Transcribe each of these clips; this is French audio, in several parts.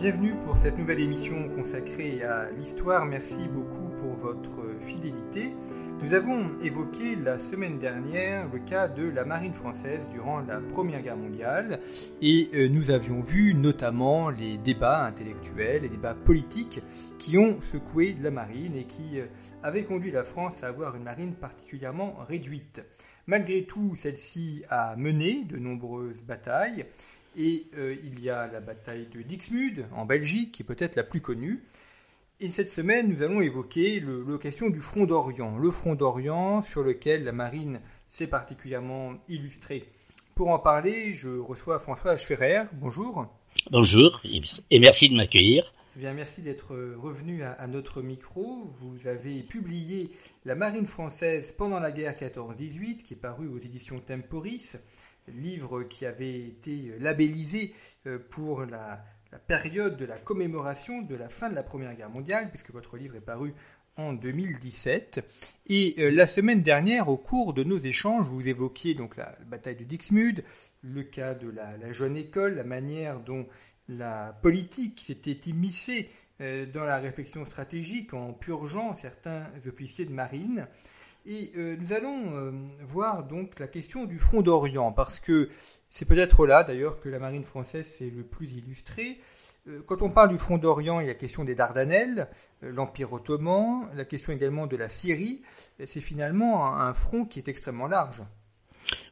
Bienvenue pour cette nouvelle émission consacrée à l'histoire. Merci beaucoup pour votre fidélité. Nous avons évoqué la semaine dernière le cas de la marine française durant la Première Guerre mondiale et euh, nous avions vu notamment les débats intellectuels, les débats politiques qui ont secoué la marine et qui euh, avaient conduit la France à avoir une marine particulièrement réduite. Malgré tout, celle-ci a mené de nombreuses batailles et euh, il y a la bataille de Dixmude en Belgique, qui est peut-être la plus connue. Et cette semaine, nous allons évoquer le, la question du front d'Orient. Le front d'Orient sur lequel la marine s'est particulièrement illustrée. Pour en parler, je reçois François Schferrer. Bonjour. Bonjour et merci de m'accueillir. Eh bien, merci d'être revenu à, à, notre micro. Vous avez publié La marine française pendant la guerre 14-18, qui est paru aux éditions Temporis livre qui avait été labellisé pour la, période de la commémoration de la fin de la Première Guerre mondiale, puisque votre livre est paru en 2017. Et euh, la semaine dernière, au cours de nos échanges, vous évoquiez donc la, bataille de Dixmude, le cas de la, jeune école, la manière dont la politique était immiscée euh, dans la réflexion stratégique en purgeant certains officiers de marine. Et euh, nous allons euh, voir donc la question du front d'Orient, parce que c'est peut-être là d'ailleurs que la marine française s'est le plus illustrée. Euh, quand on parle du front d'Orient, il y a la question des Dardanelles, l'Empire ottoman, la question également de la Syrie. C'est finalement un, un, front qui est extrêmement large.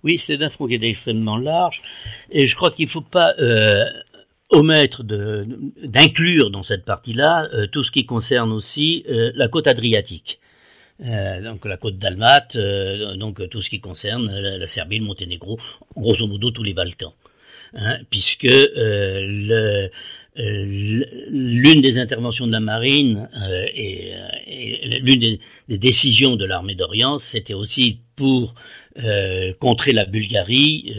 Oui, c'est un front qui est extrêmement large, et je crois qu'il ne faut pas omettre d'inclure dans cette partie-là tout ce qui concerne aussi la côte adriatique. Euh, donc la côte dalmate, euh, donc tout ce qui concerne la, Serbie, le Monténégro, grosso modo tous les Balkans, hein, puisque euh, le, l'une des interventions de la marine et, et l'une des, décisions de l'armée d'Orient, c'était aussi pour contrer la Bulgarie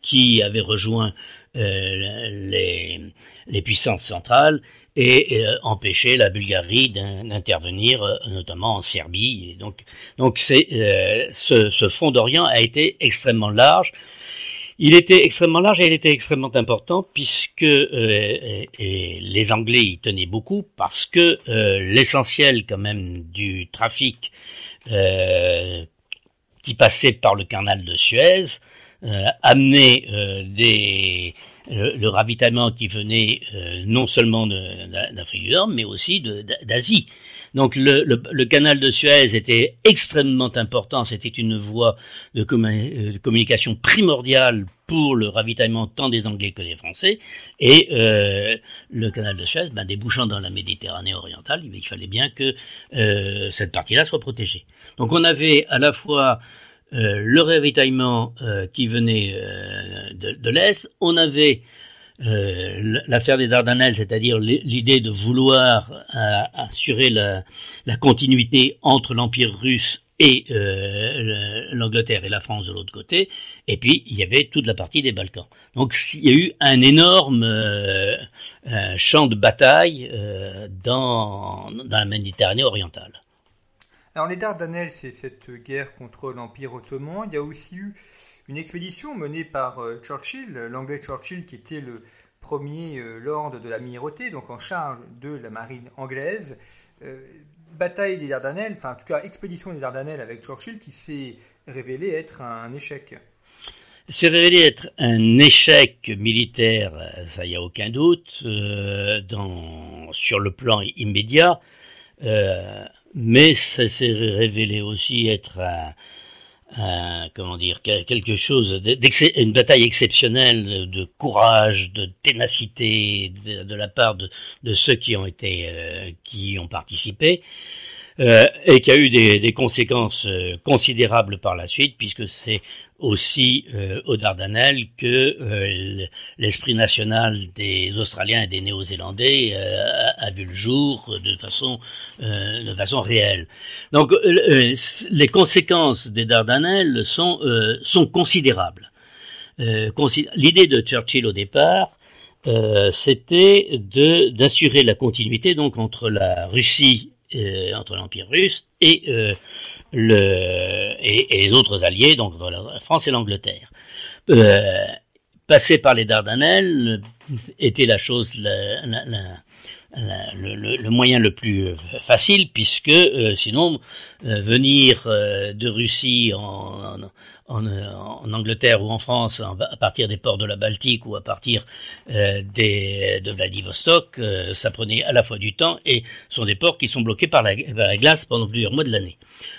qui avait rejoint les, les puissances centrales et euh, empêcher la Bulgarie d'intervenir, euh, notamment en Serbie. Donc, donc euh, ce, ce front d'Orient a été extrêmement large. Il était extrêmement large et il était extrêmement important puisque les Anglais y tenaient beaucoup parce que l'essentiel quand même du trafic qui passait par le canal de Suez amenait des le, le, ravitaillement qui venait euh, non seulement d'Afrique du Nord, mais aussi d'Asie. Donc le, le, le, canal de Suez était extrêmement important, c'était une voie de, com de, communication primordiale pour le ravitaillement tant des Anglais que des Français, et euh, le canal de Suez, ben, débouchant dans la Méditerranée orientale, il fallait bien que euh, cette partie-là soit protégée. Donc on avait à la fois euh, le ravitaillement euh, qui venait euh, de, l'Est, on avait l'affaire des Dardanelles, c'est-à-dire l'idée de vouloir assurer la, continuité entre l'Empire russe et l'Angleterre et la France de l'autre côté, et puis il y avait toute la partie des Balkans. Donc il y a eu un énorme champ de bataille dans la Méditerranée orientale. Alors les Dardanelles, c'est cette guerre contre l'Empire ottoman. Il y a aussi eu une expédition menée par euh, Churchill, l'anglais Churchill qui était le premier euh, lord de l'amirauté, donc en charge de la marine anglaise. Euh, bataille des Dardanelles, enfin en tout cas expédition des Dardanelles avec Churchill qui s'est révélé être un échec. C'est révélé être un échec militaire, ça y a aucun doute, sur le plan immédiat. Mais ça s'est révélé aussi être comment dire quelque chose une bataille exceptionnelle de courage de ténacité de, la part de, ceux qui ont été euh, qui ont participé et qui a eu des, conséquences considérables par la suite, puisque c'est aussi euh, aux Dardanelles que euh, l'esprit national des Australiens et des Néo-Zélandais euh, a, vu le jour de façon de façon réelle. Donc les conséquences des Dardanelles sont sont considérables. L'idée de Churchill au départ, c'était d'assurer la continuité donc entre la Russie, entre l'Empire russe et le, et, les autres alliés, donc la France et l'Angleterre. Euh, passer par les Dardanelles était la chose, le, moyen le plus facile, puisque euh, sinon, euh, venir euh, de Russie en, en, Angleterre ou en France à partir des ports de la Baltique ou à partir des, de Vladivostok, ça prenait à la fois du temps et sont des ports qui sont bloqués par la, glace pendant plusieurs mois de l'année.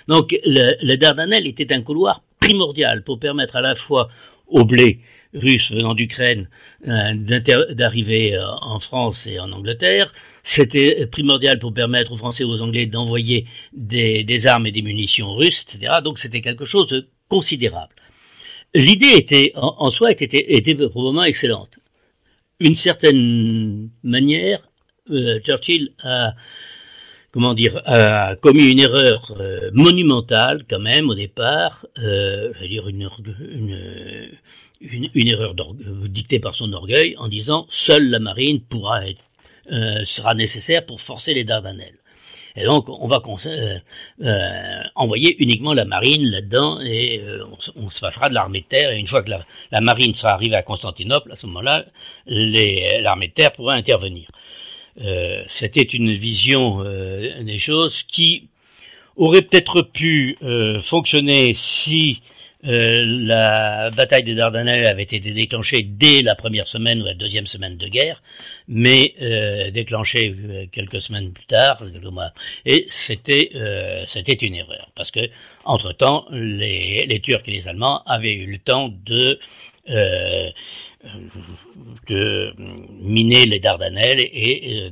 Donc le, le Dardanelles était un couloir primordial pour permettre à la fois au blé russe venant d'Ukraine euh, d'arriver euh, en France et en Angleterre. C'était primordial pour permettre aux Français et aux Anglais d'envoyer des, des, armes et des munitions russes, etc. Donc c'était quelque chose de considérable. L'idée était, en, soi, était, était, probablement excellente. Une certaine manière, euh, Churchill a comment dire, a commis une erreur euh, monumentale quand même au départ, euh, je veux dire une, une, une, une erreur dictée par son orgueil en disant seule la marine pourra être, euh, sera nécessaire pour forcer les Dardanelles. Et donc on va euh, euh, envoyer uniquement la marine là-dedans et on, se passera de l'armée de terre. Et une fois que la, la marine sera arrivée à Constantinople, à ce moment-là, l'armée de terre pourra intervenir. Euh, c'était une vision euh, des choses qui aurait peut-être pu euh, fonctionner si la bataille des Dardanelles avait été déclenchée dès la première semaine ou la deuxième semaine de guerre, mais déclenchée quelques semaines plus tard, et c'était c'était une erreur parce que entre temps les, les Turcs et les Allemands avaient eu le temps de de miner les Dardanelles et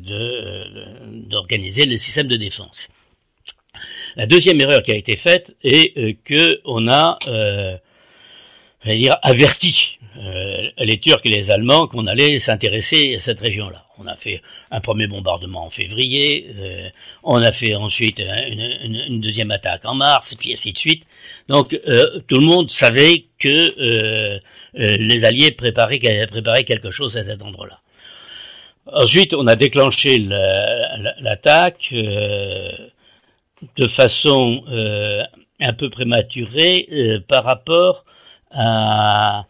d'organiser le système de défense. La deuxième erreur qui a été faite est euh, que on a, euh, dire, averti euh, les Turcs et les Allemands qu'on allait s'intéresser à cette région-là. On a fait un premier bombardement en février, euh, on a fait ensuite une, une, deuxième attaque en mars, puis ainsi de suite. Donc tout le monde savait que euh, les Alliés préparaient, préparaient quelque chose à cet endroit-là. Ensuite, on a déclenché l'attaque euh, de façon euh, un peu prématurée par rapport à,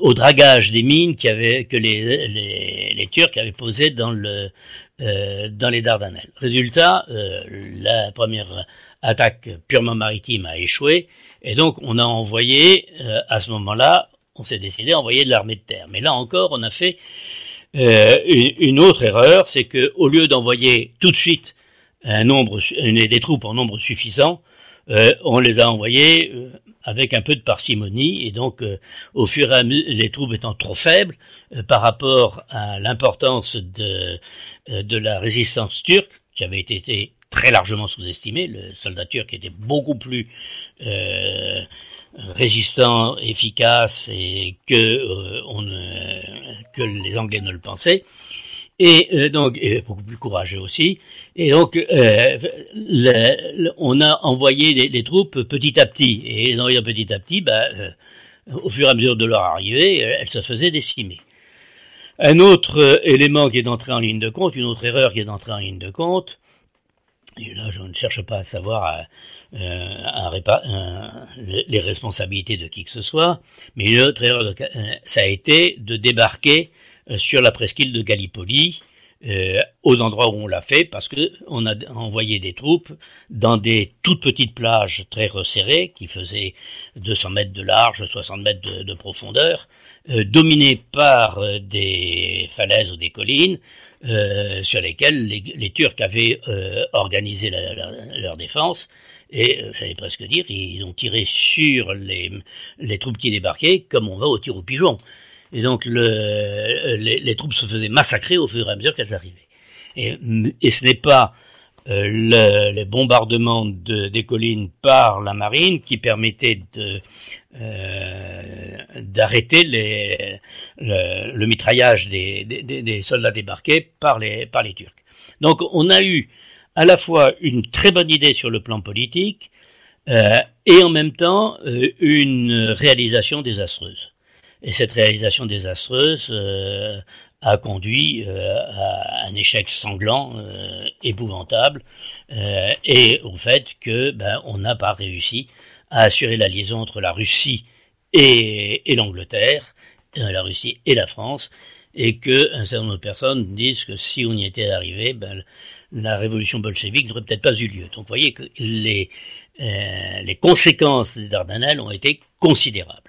au dragage des mines avait, que les, les, les, Turcs avaient posé dans, le, dans les Dardanelles. Résultat, la première attaque purement maritime a échoué et donc on a envoyé à ce moment-là on s'est décidé à envoyer de l'armée de terre. Mais là encore, on a fait euh, une autre erreur, c'est que au lieu d'envoyer tout de suite un nombre, des troupes en nombre suffisant, euh, on les a envoyées euh, avec un peu de parcimonie et donc au fur et à mesure, les troupes étant trop faibles par rapport à l'importance de, de la résistance turque qui avait été très largement sous-estimée, le soldat turc était beaucoup plus résistant, efficace et que euh, on que les Anglais ne le pensaient. Et euh, donc beaucoup plus courageux aussi. Et donc euh, on a envoyé les, troupes petit à petit. Et les envoyant petit à petit, bah, au fur et à mesure de leur arrivée, elles se faisaient décimer. Un autre élément qui est entré en ligne de compte, une autre erreur qui est entrée en ligne de compte, et là je ne cherche pas à savoir euh, les responsabilités de qui que ce soit, mais l'autre erreur, de, euh, ça a été de débarquer euh, sur la presqu'île de Gallipoli, aux endroits où on l'a fait, parce que on a envoyé des troupes dans des toutes petites plages très resserrées, qui faisaient 200 mètres de large, 60 mètres de, profondeur, dominées par des falaises ou des collines, sur lesquelles les, Turcs avaient organisé leur défense et euh, j'allais presque dire, ils ont tiré sur les, les troupes qui débarquaient comme on va au tir au pigeon. Et donc le, les, troupes se faisaient massacrer au fur et à mesure qu'elles arrivaient. Et, et ce n'est pas le, les bombardements de, des collines par la marine qui permettaient de d'arrêter le, le, mitraillage des, soldats débarqués par les, Turcs. Donc on a eu à la fois une très bonne idée sur le plan politique euh, et en même temps euh, une réalisation désastreuse. Et cette réalisation désastreuse euh, a conduit euh, à un échec sanglant, euh, épouvantable, et au fait que ben, on n'a pas réussi à assurer la liaison entre la Russie et, et l'Angleterre, la Russie et la France, et que un certain nombre de personnes disent que si on y était arrivé, ben, la révolution bolchevique n'aurait peut-être pas eu lieu. Donc vous voyez que les conséquences des Dardanelles ont été considérables.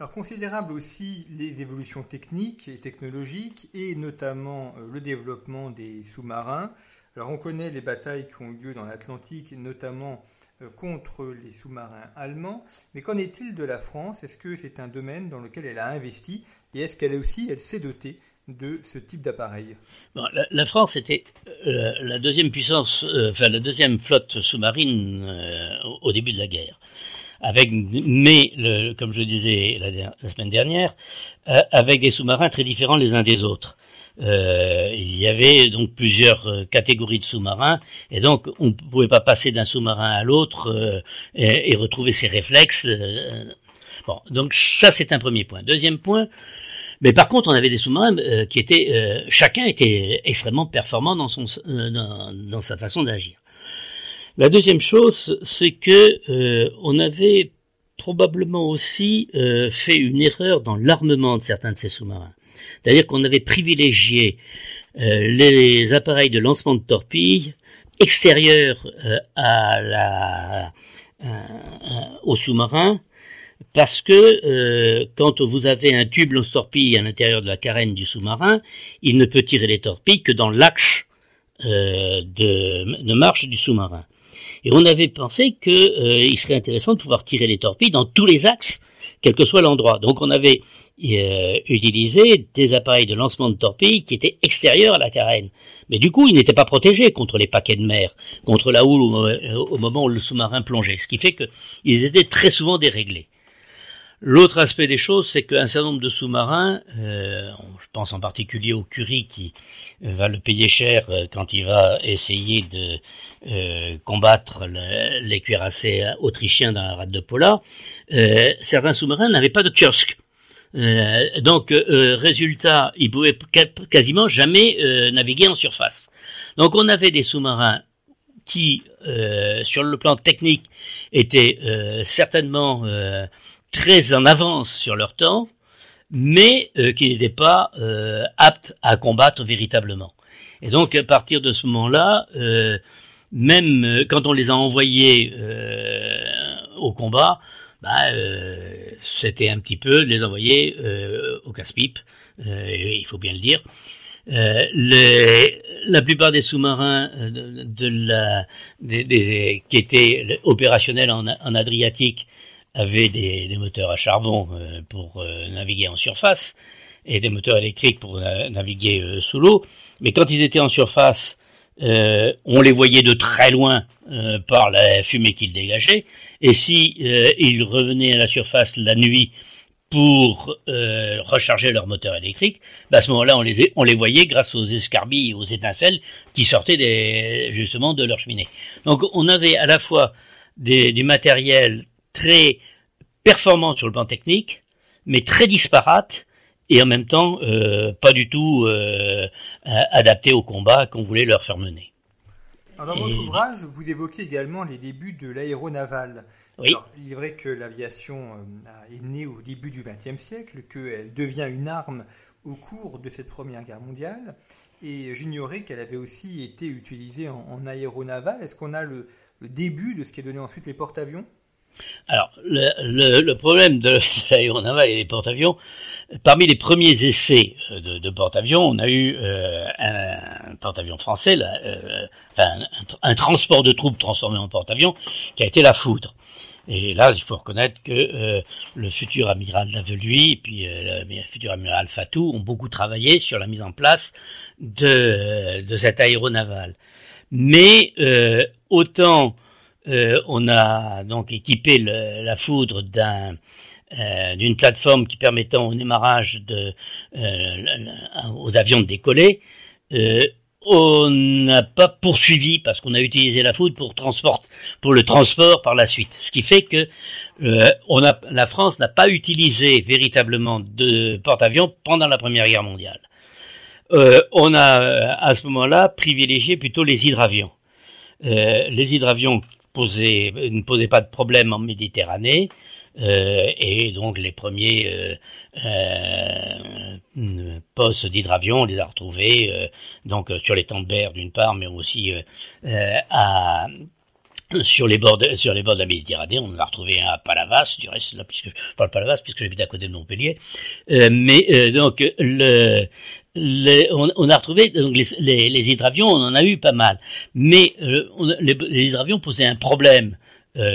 Alors considérables aussi les évolutions techniques et technologiques et notamment euh, le développement des sous-marins. Alors on connaît les batailles qui ont eu lieu dans l'Atlantique, notamment euh, contre les sous-marins allemands. Mais qu'en est-il de la France? Est-ce que c'est un domaine dans lequel elle a investi? Et est-ce qu'elle aussi elle s'est dotée de ce type d'appareil? La, France était euh, la deuxième puissance, enfin la deuxième flotte sous-marine au début de la guerre. Avec, mais le, comme je disais la, semaine dernière, euh, avec des sous-marins très différents les uns des autres. Euh, il y avait donc plusieurs catégories de sous-marins et donc on ne pouvait pas passer d'un sous-marin à l'autre et, et, retrouver ses réflexes. bon, donc ça c'est un premier point. Deuxième point, mais par contre, on avait des sous-marins euh, qui étaient, euh, chacun était extrêmement performant dans son, euh, dans, dans, sa façon d'agir. La deuxième chose, c'est que on avait probablement aussi fait une erreur dans l'armement de certains de ces sous-marins. C'est-à-dire qu'on avait privilégié les appareils de lancement de torpilles extérieurs à la, aux sous-marins parce que euh, quand vous avez un tube lance-torpille à l'intérieur de la carène du sous-marin, il ne peut tirer les torpilles que dans l'axe euh, de, de, marche du sous-marin. Et on avait pensé qu'il euh, serait intéressant de pouvoir tirer les torpilles dans tous les axes, quel que soit l'endroit. Donc on avait euh, utilisé des appareils de lancement de torpilles qui étaient extérieurs à la carène. Mais du coup, ils n'étaient pas protégés contre les paquets de mer, contre la houle au, au moment où le sous-marin plongeait, ce qui fait qu'ils étaient très souvent déréglés. L'autre aspect des choses, c'est qu'un certain nombre de sous-marins, euh, je pense en particulier au Curie qui euh, va le payer cher euh, quand il va essayer de euh, combattre le, les cuirassés autrichiens dans la rade de Pola, euh, certains sous-marins n'avaient pas de kiosque. Euh, donc, résultat, ils pouvaient quasiment jamais naviguer en surface. Donc, on avait des sous-marins qui, sur le plan technique, étaient certainement très en avance sur leur temps, mais euh, qui n'étaient pas euh, aptes à combattre véritablement. Et donc à partir de ce moment-là, euh, même euh, quand on les a envoyés euh, au combat, bah, c'était un petit peu les envoyer au casse-pipe, il faut bien le dire. Les, la plupart des sous-marins de, de, la, des, des, qui étaient opérationnels en, en Adriatique avaient des, des, moteurs à charbon euh, pour euh, naviguer en surface et des moteurs électriques pour naviguer euh, sous l'eau. Mais quand ils étaient en surface, on les voyait de très loin par la fumée qu'ils dégageaient. Et si ils revenaient à la surface la nuit pour euh, recharger leur moteur électrique, bah à ce moment-là, on les, on les voyait grâce aux escarbilles, aux étincelles qui sortaient des, justement de leur cheminée. Donc on avait à la fois des, du matériel très performant sur le plan technique, mais très disparate et en même temps euh, pas du tout euh, adapté au combat qu'on voulait leur faire mener. Alors dans et... votre ouvrage, vous évoquez également les débuts de l'aéronaval. Oui. Alors, il est vrai que l'aviation euh, est née au début du XXe siècle, qu'elle devient une arme au cours de cette Première Guerre mondiale, et j'ignorais qu'elle avait aussi été utilisée en, en aéronaval. Est-ce qu'on a le, le, début de ce qui est donné ensuite les porte-avions? Alors, le, problème de l'aéronaval et des porte-avions, parmi les premiers essais euh, de, de porte-avions, on a eu euh, un, porte-avions français, euh, enfin, un, transport de troupes transformé en porte-avions, qui a été la foudre. Et là, il faut reconnaître que le futur amiral Laveluy et puis le futur amiral Fatou ont beaucoup travaillé sur la mise en place de, de cet aéronaval. Mais autant on a donc équipé la foudre d'un d'une plateforme qui permettant au démarrage de, aux avions de décoller, on n'a pas poursuivi parce qu'on a utilisé la foudre pour le transport par la suite. Ce qui fait que euh, la France n'a pas utilisé véritablement de porte-avions pendant la Première Guerre mondiale. Euh, on a à ce moment-là privilégié plutôt les hydravions. Euh, les hydravions posaient, ne posaient pas de problème en Méditerranée. Euh, et donc les premiers euh, euh, postes d'hydravion, on les a retrouvés donc sur les temps de berre d'une part, mais aussi sur les bords de, sur les bords de la Méditerranée, on l'a retrouvé à Palavas, du reste là puisque je parle Palavas puisque j'habite à côté de Montpellier. mais donc le on, a retrouvé donc les, les, hydravions, on en a eu pas mal, mais les, les, hydravions posaient un problème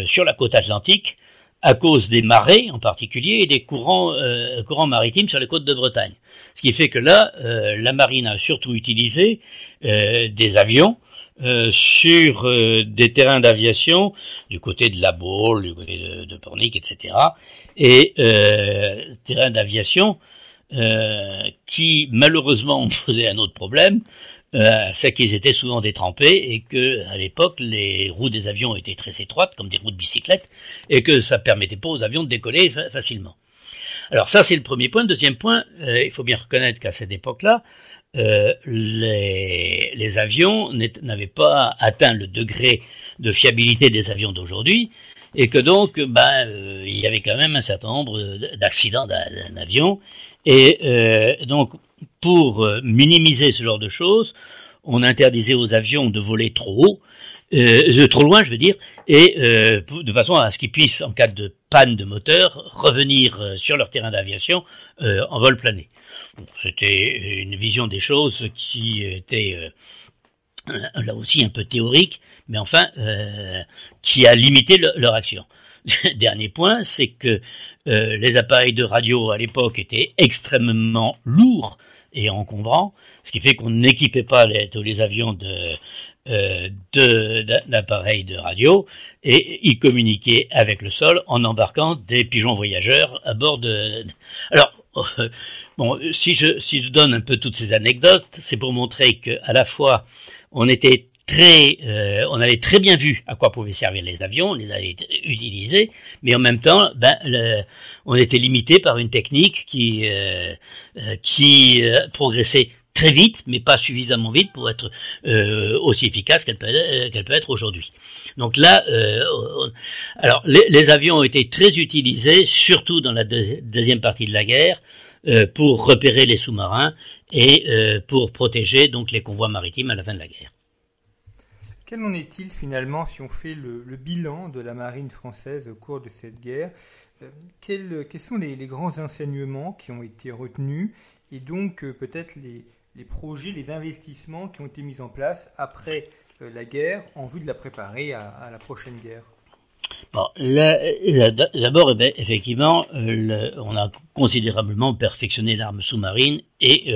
sur la côte atlantique à cause des marées en particulier et des courants, euh, courants maritimes sur les côtes de Bretagne. Ce qui fait que là, euh, la marine a surtout utilisé euh, des avions sur des terrains d'aviation du côté de la Baule, du côté de, de Pornic, etc. Et terrains d'aviation qui malheureusement posé un autre problème, euh, c'est qu'ils étaient souvent détrempés et que à l'époque les roues des avions étaient très étroites comme des roues de bicyclette et que ça permettait pas aux avions de décoller facilement. Alors ça c'est le premier point. Deuxième point, euh, il faut bien reconnaître qu'à cette époque-là, euh, les, les, avions n'avaient pas atteint le degré de fiabilité des avions d'aujourd'hui et que donc ben, il y avait quand même un certain nombre d'accidents d'avions et donc pour euh, minimiser ce genre de choses, on interdisait aux avions de voler trop haut, euh, trop loin, je veux dire, et euh, de façon à ce qu'ils puissent, en cas de panne de moteur, revenir euh, sur leur terrain d'aviation en vol plané. C'était une vision des choses qui était là aussi un peu théorique, mais enfin qui a limité leur action. Dernier point, c'est que les appareils de radio à l'époque étaient extrêmement lourds et encombrant, ce qui fait qu'on n'équipait pas les, tous les avions euh, d'appareils de, radio et ils communiquaient avec le sol en embarquant des pigeons voyageurs à bord de. Alors bon, si je si je donne un peu toutes ces anecdotes, c'est pour montrer que à la fois on était euh, on avait très bien vu à quoi pouvaient servir les avions, on les avait utilisés, mais en même temps, ben, on était limité par une technique qui, euh, euh progressait très vite, mais pas suffisamment vite pour être aussi efficace qu'elle peut, être aujourd'hui. Donc là, alors les, les, avions ont été très utilisés, surtout dans la deuxième partie de la guerre, pour repérer les sous-marins et pour protéger donc les convois maritimes à la fin de la guerre. Quel en est-il finalement si on fait le, bilan de la marine française au cours de cette guerre? Euh, quels, sont les, grands enseignements qui ont été retenus et donc euh, peut-être les, projets, les investissements qui ont été mis en place après euh, la guerre en vue de la préparer à, la prochaine guerre? Bon, d'abord, eh ben, effectivement, on a considérablement perfectionné l'arme sous-marine et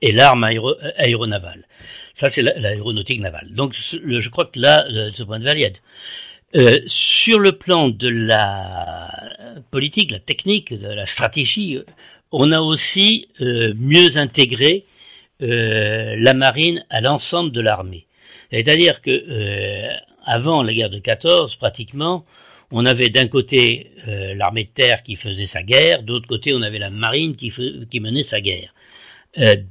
l'arme aéronavale. Ça, c'est l'aéronautique navale. Donc, je crois que là, de ce point de vue, euh, sur le plan de la politique, la technique, de la stratégie, on a aussi euh, mieux intégré euh, la marine à l'ensemble de l'armée. C'est-à-dire que euh, avant la guerre de 14, pratiquement, on avait d'un côté euh, l'armée de terre qui faisait sa guerre, d'autre côté on avait la marine qui, qui menait sa guerre.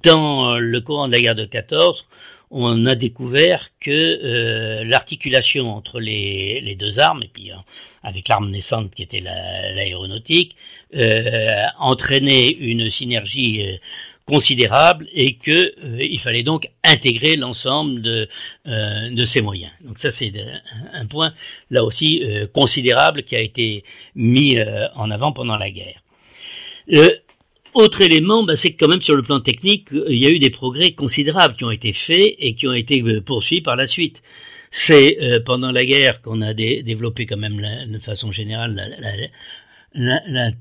dans le courant de la guerre de 14, on a découvert que euh, l'articulation entre les, deux armes, et puis hein, avec l'arme naissante qui était l'aéronautique, euh, entraînait une synergie euh, considérable et que il fallait donc intégrer l'ensemble de ces moyens. Donc ça c'est un point là aussi considérable qui a été mis en avant pendant la guerre. Autre élément, bah, c'est que quand même sur le plan technique, euh, il y a eu des progrès considérables qui ont été faits et qui ont été euh, poursuivis par la suite. C'est euh, pendant la guerre qu'on a développé quand même de façon générale la,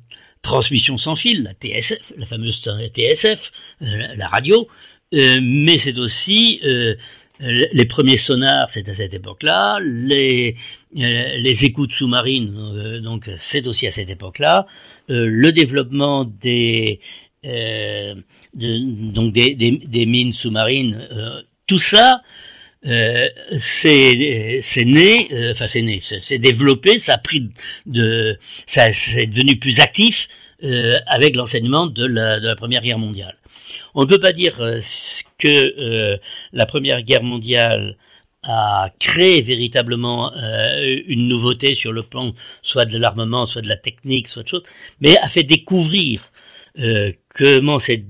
transmission sans fil, la TSF, la fameuse TSF, la radio, mais c'est aussi les premiers sonars, c'est à cette époque-là. Les, les écoutes sous-marines, donc c'est aussi à cette époque-là. Le développement des de, donc des, des, des mines sous-marines, tout ça, euh, c'est né, euh, enfin c'est né, c'est développé, ça a pris de, ça c'est devenu plus actif euh, avec l'enseignement de la, de la Première Guerre mondiale. On ne peut pas dire euh, que euh, la Première Guerre mondiale a créé véritablement une nouveauté sur le plan soit de l'armement, soit de la technique, soit de choses, mais a fait découvrir euh, comment ces,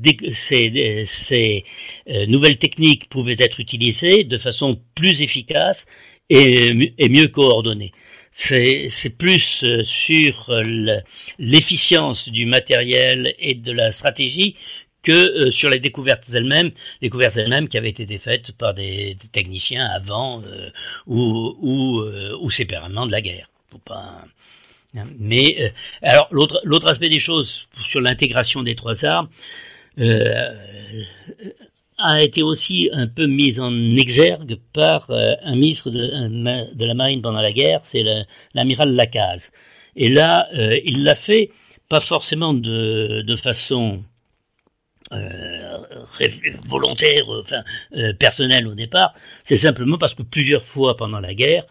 euh, nouvelles techniques pouvaient être utilisées de façon plus efficace et, et mieux coordonnée. C'est plus euh, sur l'efficience du matériel et de la stratégie que sur les découvertes elles-mêmes, découvertes elles-mêmes qui avaient été faites par des, techniciens avant ou, ou, ou séparément de la guerre. Faut pas, mais euh, alors l'autre l'autre aspect des choses sur l'intégration des trois armes euh, a été aussi un peu mis en exergue par euh, un ministre de, de, la marine pendant la guerre, c'est l'amiral Lacaze. Et là, il l'a fait pas forcément de, de façon euh, volontaire, enfin euh, personnel au départ, c'est simplement parce que plusieurs fois pendant la guerre,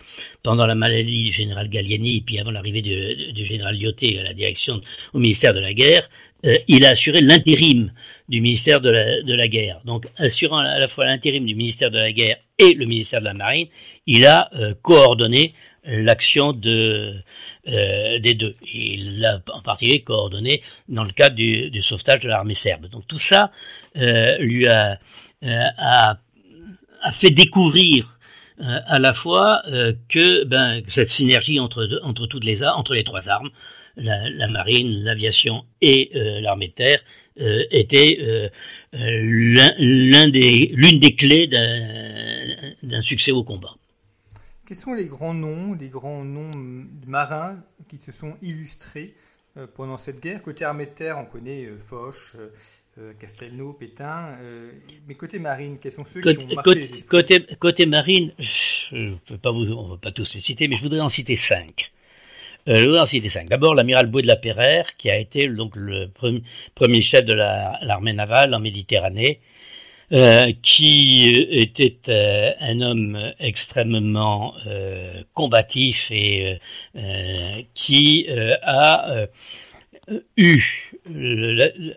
pendant la maladie du général Gallieni et puis avant l'arrivée du, général Lyoté à la direction au ministère de la guerre, euh, il a assuré l'intérim du ministère de la guerre. Donc assurant à la fois l'intérim du ministère de la guerre et le ministère de la marine, il a coordonné l'action de euh, des deux. Il l'a en particulier coordonné dans le cadre du, sauvetage de l'armée serbe. Donc tout ça euh, lui a, euh, a, fait découvrir à la fois que ben, cette synergie entre, entre, toutes les, entre les trois armes, la, marine, l'aviation et l'armée de terre, était l'une des clés d'un succès au combat. Quels sont les grands noms, les grands noms marins qui se sont illustrés euh, pendant cette guerre? Côté armée de terre, on connaît euh, Foch, euh, Castelnau, Pétain. mais côté marine, quels sont ceux qui ont marqué côté, côté, marine, je peux pas vous, on ne va pas tous les citer, mais je voudrais en citer cinq. Euh, je voudrais en citer cinq. D'abord, l'amiral Boué de la Perrère, qui a été donc le premier, premier chef de l'armée navale en Méditerranée, euh, qui était euh, un homme extrêmement euh, combatif et qui a eu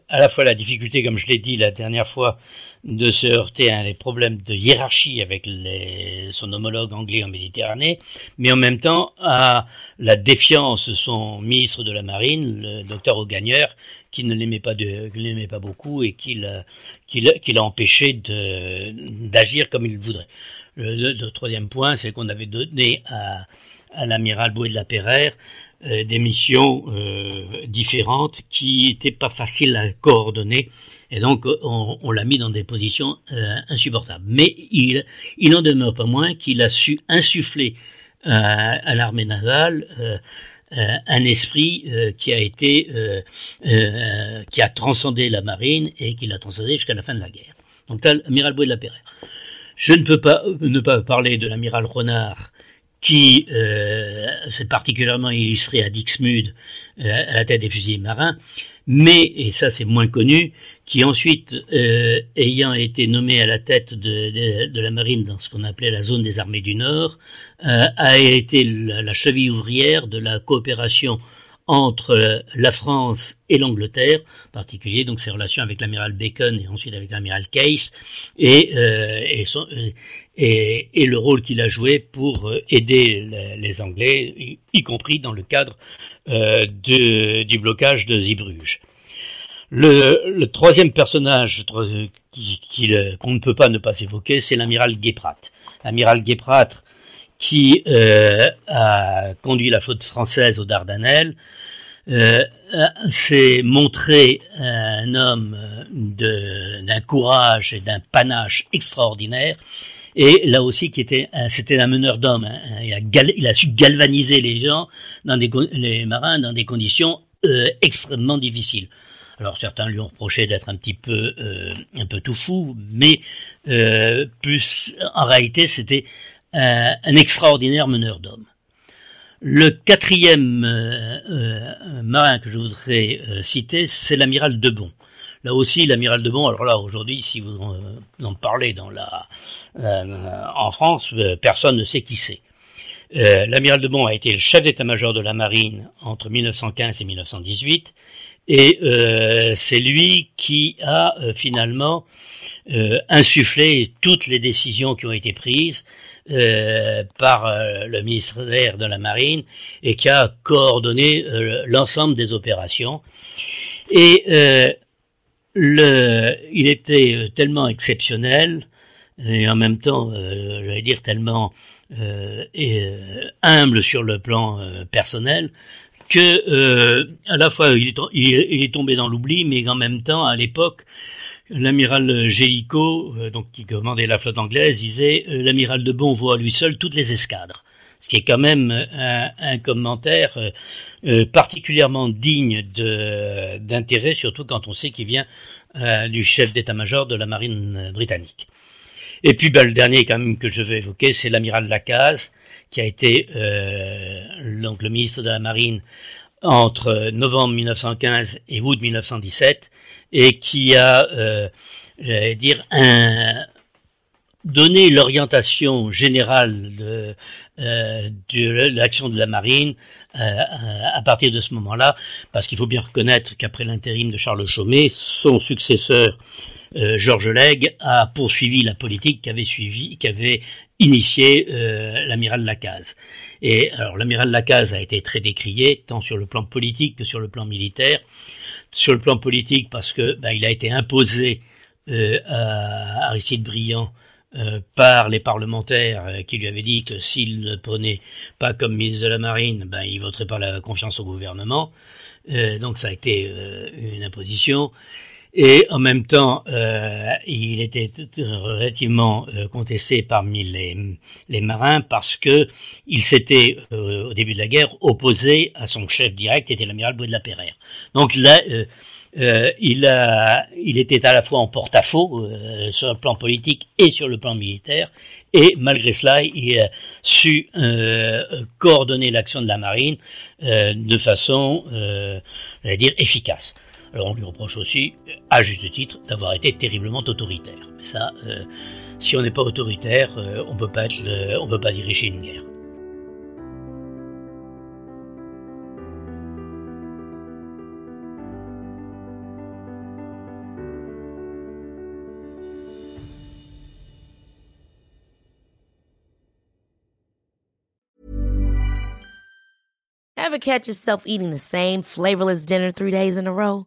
à la fois la difficulté, comme je l'ai dit la dernière fois, de se heurter à des problèmes de hiérarchie avec les, son homologue anglais en Méditerranée, mais en même temps à la défiance de son ministre de la Marine, le docteur Augagneur, qui ne l'aimait pas, pas beaucoup et qui l'a, qui l'a, empêché d'agir comme il voudrait. Le, troisième point, c'est qu'on avait donné à, l'amiral Boué de la Perrère euh, des missions euh, différentes qui n'étaient pas faciles à coordonner et donc on, l'a mis dans des positions euh, insupportables. Mais il, il n'en demeure pas moins qu'il a su insuffler à l'armée navale euh, un esprit euh, qui a été euh, qui a transcendé la marine et qui l'a transcendé jusqu'à la fin de la guerre. Donc l'amiral Boué de la Perrère. Je ne peux pas ne pas parler de l'amiral Renard qui s'est particulièrement illustré à Dixmude à la tête des fusiliers marins, mais, et ça c'est moins connu, qui ensuite, ayant été nommé à la tête de, de, la marine dans ce qu'on appelait la zone des armées du Nord, euh, a été la, cheville ouvrière de la coopération entre la France et l'Angleterre, en particulier donc ses relations avec l'amiral Bacon et ensuite avec l'amiral Case, et, euh, son, et, le rôle qu'il a joué pour aider les, Anglais, y, compris dans le cadre euh, du blocage de Zeebrugge. Le, troisième personnage qu'on ne peut pas ne pas évoquer, c'est l'amiral Guéprat. L'amiral Guéprat qui euh, a conduit la flotte française aux Dardanelles, euh, s'est montré un homme d'un courage et d'un panache extraordinaire, et là aussi qui était c'était un meneur d'hommes. Hein. Il, a su galvaniser les gens, les marins, dans des conditions euh, extrêmement difficiles. Alors certains lui ont reproché d'être un petit peu un peu tout fou, mais plus en réalité c'était un extraordinaire meneur d'hommes. Le quatrième euh, euh, marin que je voudrais euh, citer, c'est l'amiral Debon. Là aussi, l'amiral Debon, alors là aujourd'hui, si vous en parlez dans la, en France, personne ne sait qui c'est. l'amiral Debon a été le chef d'état-major de la marine entre 1915 et 1918, et c'est lui qui a finalement insufflé toutes les décisions qui ont été prises euh, par euh, le ministère de la Marine et qui a coordonné euh, l'ensemble des opérations. Et le, il était tellement exceptionnel et en même temps, j'allais dire tellement humble sur le plan personnel que à la fois il est, il est tombé dans l'oubli, mais en même temps à l'époque L'amiral Gélico, euh, donc qui commandait la flotte anglaise, disait euh, l'amiral de Bon voit à lui seul toutes les escadres, ce qui est quand même un, commentaire euh, particulièrement digne d'intérêt, surtout quand on sait qu'il vient du chef d'état-major de la marine britannique. Et puis ben, le dernier quand même que je vais évoquer, c'est l'amiral Lacaze, qui a été donc le ministre de la marine entre novembre 1915 et août 1917 et qui a, euh, j'allais dire, un, donné l'orientation générale de, euh, de l'action de la marine euh, à partir de ce moment-là, parce qu'il faut bien reconnaître qu'après l'intérim de Charles Chaumet, son successeur euh, Georges Legge a poursuivi la politique qu'avait suivi, qu'avait initié euh, l'amiral Lacaze. Et alors l'amiral Lacaze a été très décrié, tant sur le plan politique que sur le plan militaire sur le plan politique parce que ben, il a été imposé euh, à Aristide Briand euh, par les parlementaires euh, qui lui avaient dit que s'il ne prenait pas comme ministre de la Marine, ben, il voterait pas la confiance au gouvernement. donc ça a été une imposition. Et en même temps, euh, il était relativement euh, contesté parmi les, les, marins parce que il s'était, euh, au début de la guerre, opposé à son chef direct, qui était l'amiral Boué de la. Donc là, il, a, il était à la fois en porte-à-faux sur le plan politique et sur le plan militaire, et malgré cela, il a su coordonner l'action de la marine de façon, dire, efficace. Alors on lui reproche aussi, à juste titre, d'avoir été terriblement autoritaire. Mais ça, euh, si on n'est pas autoritaire, euh, on peut peut pas diriger une guerre. Ever catch yourself eating the same flavorless dinner three days in a row?